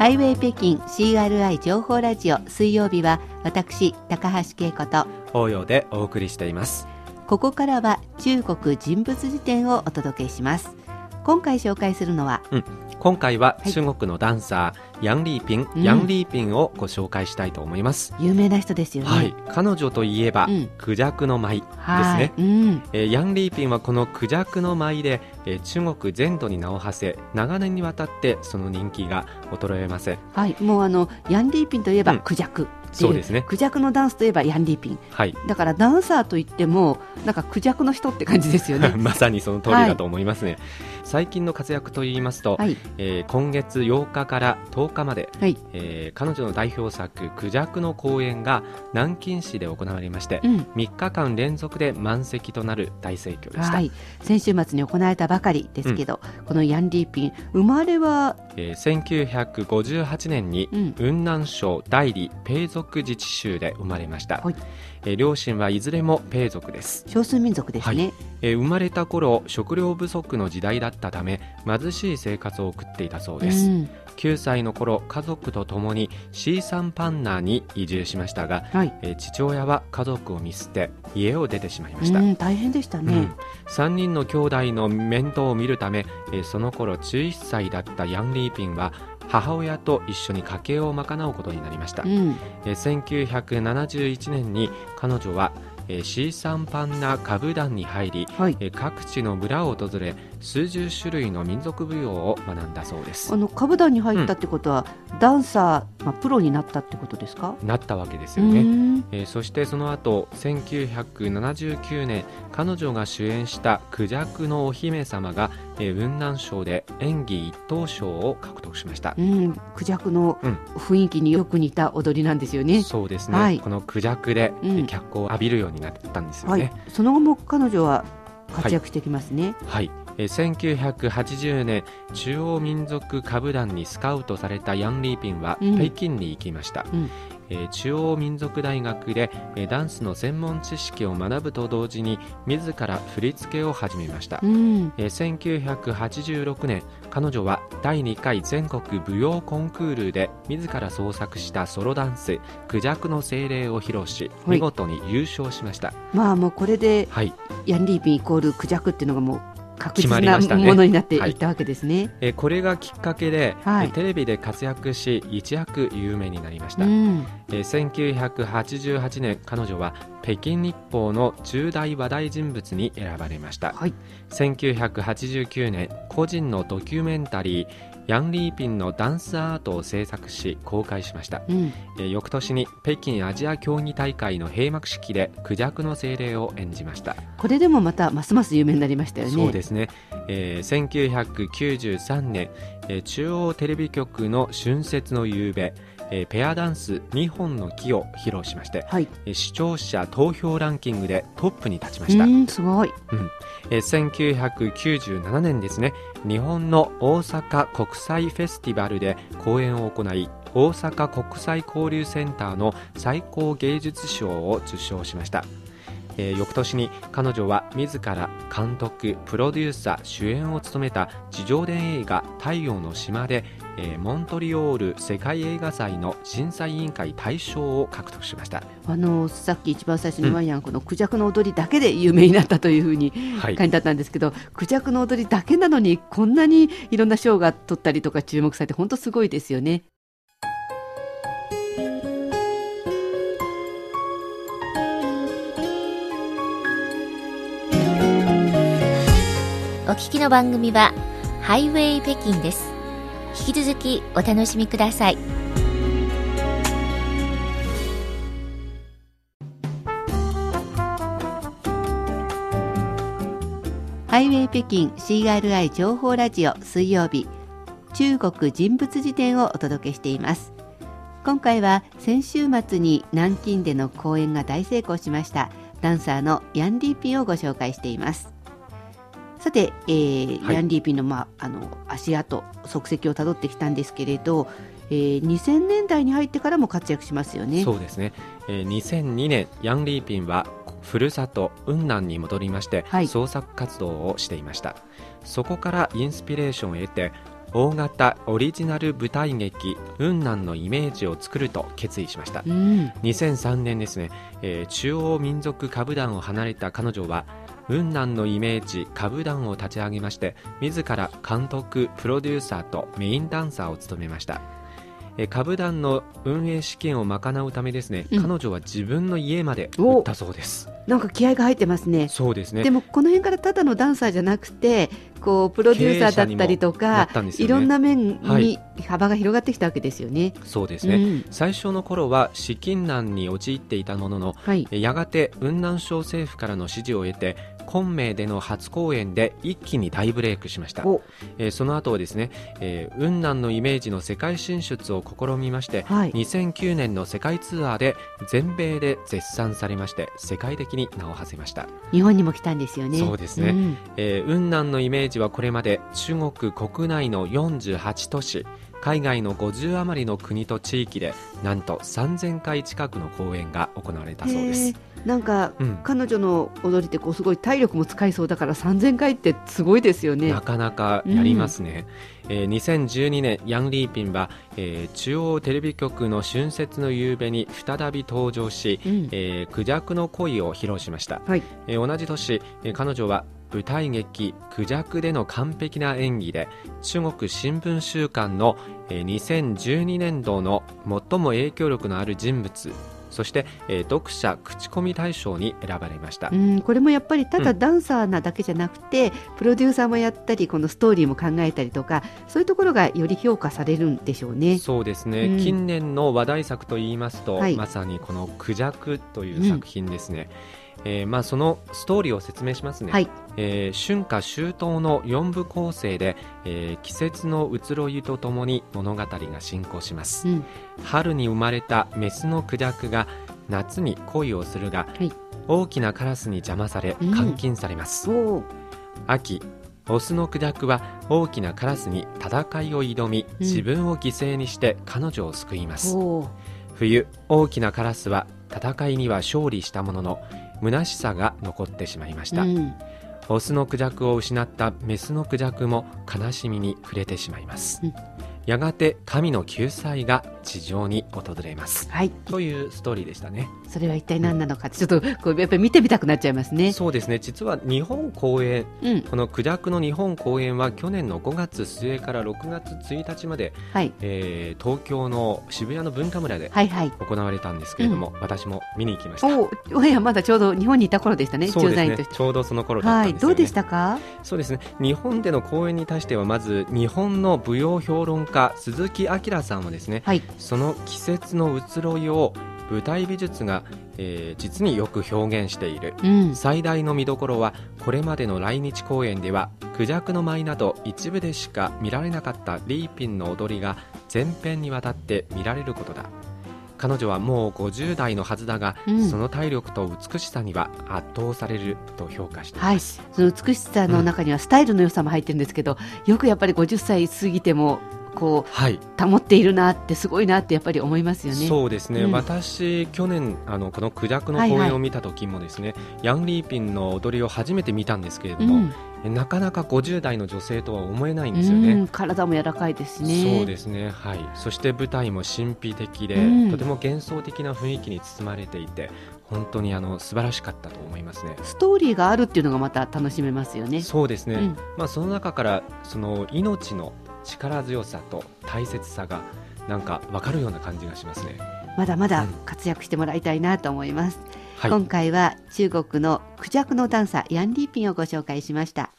ハイウェイ北京 CRI 情報ラジオ水曜日は私高橋恵子と法要でお送りしています。ここからは中国人物辞典をお届けします。今回紹介するのは、うん、今回は中国のダンサー、ヤン・リーピン、うん、ヤン・リーピンをご紹介したいと思います。有名な人ですよね、はい、彼女といえば、うん、クジャクの舞ですね、うん、えー、ヤン・リーピンはこのクジャクの舞で、えー、中国全土に名を馳せ長年にわたってその人気が衰えませんはい。もうあのヤン・リーピンといえばクジャク、そうですね。クジャクのダンスといえばヤンリーピン、はい、だからダンサーといってもなんかクジャクの人って感じですよね。まさにその通りだと思いますね、はい、最近の活躍といいますと、はい、えー、今月8日から10日まで、はい。えー、彼女の代表作「クジャク」の公演が南京市で行われまして、うん、3日間連続で満席となる大盛況でした、はい、先週末に行われたばかりですけど、うん、このヤンリーピン生まれは、えー、1958年に雲南省代理ペイ族自治州で生まれました、はい、えー、両親はいずれもペイ族です。少数民族ですね、はい、えー、生まれた頃食料不足の時代だったため貧しい生活を送っていたそうです、うん、9歳の頃家族と共にシーサンパンナーに移住しましたが、はい、えー、父親は家族を見捨て家を出てしまいました、大変でしたね、うん、3人の兄弟の面倒を見るため、えー、その頃11歳だったヤン・リーピンは母親と一緒に家計を賄うことになりました、うん、え1971年に彼女はえシーサンパンナ歌舞団に入り、はい、え各地の村を訪れ数十種類の民族舞踊を学んだそうです。あの歌舞団に入ったってことは、うん、ダンサー、まあ、プロになったってことですか？なったわけですよね、えー、そしてその後1979年彼女が主演した「クジャクのお姫様が」えー、雲南省で演技一等賞を獲得しました、うん、クジャクの雰囲気によく似た踊りなんですよね、うん、そうですね、はい、このクジャクで、脚光を浴びるようになったんですよね、はい、その後も彼女は活躍してきますね、はい、はい1980年中央民族歌舞団にスカウトされたヤン・リーピンは北京に行きました、うん、え中央民族大学で、えダンスの専門知識を学ぶと同時に自ら振り付けを始めました、うん、え1986年彼女は第2回全国舞踊コンクールで自ら創作したソロダンス「クジャクの精霊」を披露し見事に優勝しました、まあもうこれで、はい、ヤンリーピンイコールクジャクっていうのがもう確実なものになっていったわけですね。え、これがきっかけで、はい、テレビで活躍し一躍有名になりました。うん、え1988年彼女は北京日報の重大話題人物に選ばれました。はい、1989年個人のドキュメンタリーヤン・リーピンのダンスアートを制作し公開しました、うん、え翌年に北京アジア競技大会の閉幕式でクジャクの精霊を演じました。これでもまたますます有名になりましたよね。そうですね、えー、1993年、えー、中央テレビ局の春節の夕べえー、ペアダンス2本の木を披露しまして、はい、えー、視聴者投票ランキングでトップに立ちました。すごい、うん。えー、1997年ですね。日本の大阪国際フェスティバルで公演を行い大阪国際交流センターの最高芸術賞を受賞しましたえー、翌年に彼女は自ら監督プロデューサー主演を務めた地上伝映画「太陽の島で」えー、モントリオール世界映画祭の審査委員会大賞を獲得しました。あのさっき一番最初にワイヤン、うん、このクジャクの踊りだけで有名になったというふうに書いてあったんですけど、はい、クジャクの踊りだけなのにこんなにいろんな賞が取ったりとか注目されて本当すごいですよね。聞きの番組はハイウェイ北京です。引き続きお楽しみください。ハイウェイ北京 CRI 情報ラジオ水曜日中国人物辞典をお届けしています今回は先週末に南京での公演が大成功しましたダンサーのヤンディーピンをご紹介していますさて、えーはい、ヤンディーピンの,、まあ、あの足跡足跡をたどってきたんですけれど、えー、2000年代に入ってからも活躍しますよね。そうですね、えー、2002年ヤン・リーピンはふるさと雲南に戻りまして、はい、創作活動をしていました。そこからインスピレーションを得て大型オリジナル舞台劇雲南のイメージを作ると決意しました、うん、2003年ですね、えー、中央民族歌舞団を離れた彼女は雲南のイメージ歌舞団を立ち上げまして自ら監督プロデューサーとメインダンサーを務めました。歌舞団の運営資金を賄うためですね、うん、彼女は自分の家まで売ったそうです。なんか気合が入ってますね。そうですね。でもこの辺からただのダンサーじゃなくてこうプロデューサーだったりとか、ね、いろんな面に幅が広がってきたわけですよね。そうですね、うん、最初の頃は資金難に陥っていたものの、はい、やがて雲南省政府からの指示を得て昆明での初公演で一気に大ブレイクしました、えー、その後はですね、えー、雲南のイメージの世界進出を試みまして、はい、2009年の世界ツアーで全米で絶賛されまして世界的に名を馳せました。日本にも来たんですよね。そうですね、うん、えー、雲南のイメージはこれまで中国国内の48都市海外の50余りの国と地域でなんと3000回近くの公演が行われたそうです。なんか、うん、彼女の踊りってこうすごい体力も使いそうだから3000回ってすごいですよね。なかなかやりますね、うん、えー、2012年ヤン・リーピンは、えー、中央テレビ局の春節の夕べに再び登場し、うん、えー、クジャクの恋を披露しました、はい、えー、同じ年、えー、彼女は舞台劇「クジャク」での完璧な演技で中国新聞週間の2012年度の最も影響力のある人物そして、えー、読者口コミ大賞に選ばれました。うんこれもやっぱりただダンサーなだけじゃなくて、うん、プロデューサーもやったりこのストーリーも考えたりとかそういうところがより評価されるんでしょうね。そうですね、うん、近年の話題作といいますと、はい、まさにこの「クジャク」という作品ですね、うんえーまあ、そのストーリーを説明しますね、はい。えー、春夏秋冬の4部構成で、えー、季節の移ろいとともに物語が進行します、うん、春に生まれたメスのクジャクが夏に恋をするが、はい、大きなカラスに邪魔され監禁されます、うん、秋オスのクジャクは大きなカラスに戦いを挑み、うん、自分を犠牲にして彼女を救います。冬大きなカラスは戦いには勝利したものの虚しさが残ってしまいました、うん、オスのクジャクを失ったメスのクジャクも悲しみに触れてしまいます、うんやがて神の救済が地上に訪れます、はい、というストーリーでしたね。それは一体何なのか、ちょっとこうやっぱり見てみたくなっちゃいますね。そうですね。実は日本公演、うん、このクジャクの日本公演は去年の5月末から6月1日まで、はい。えー、東京の渋谷の文化村で行われたんですけれども、はいはいうん、私も見に行きました。おいやまだちょうど日本にいた頃でしたねそうですね。ちょうどその頃だったんです、ね、はい、どうでしたか？そうですね。日本での公演に対してはまず日本の舞踊評論家鈴木明さんはですね、はい、その季節の移ろいを舞台美術が、えー、実によく表現している、うん、最大の見どころはこれまでの来日公演ではクジャクの舞など一部でしか見られなかったリーピンの踊りが全編にわたって見られることだ。彼女はもう50代のはずだが、うん、その体力と美しさには圧倒されると評価しています、はい、その美しさの中にはスタイルの良さも入ってるんですけど、うん、よくやっぱり50歳過ぎてもこう、はい、保っているなってすごいなってやっぱり思いますよね。そうですね。うん、私去年あのこのクジャクの公演を見た時もですね、はいはい、ヤンリーピンの踊りを初めて見たんですけれども。うん、なかなか50代の女性とは思えないんですよね。体も柔らかいですね。そうですね。はい。そして舞台も神秘的で、とても幻想的な雰囲気に包まれていて、本当にあの素晴らしかったと思いますね。ストーリーがあるっていうのがまた楽しめますよね。そうですね。うん、まあその中からその命の力強さと大切さがなんか分かるような感じがしますね。まだまだ活躍してもらいたいなと思います、うんはい、今回は中国のクジャクのダンサーヤンリーピンをご紹介しました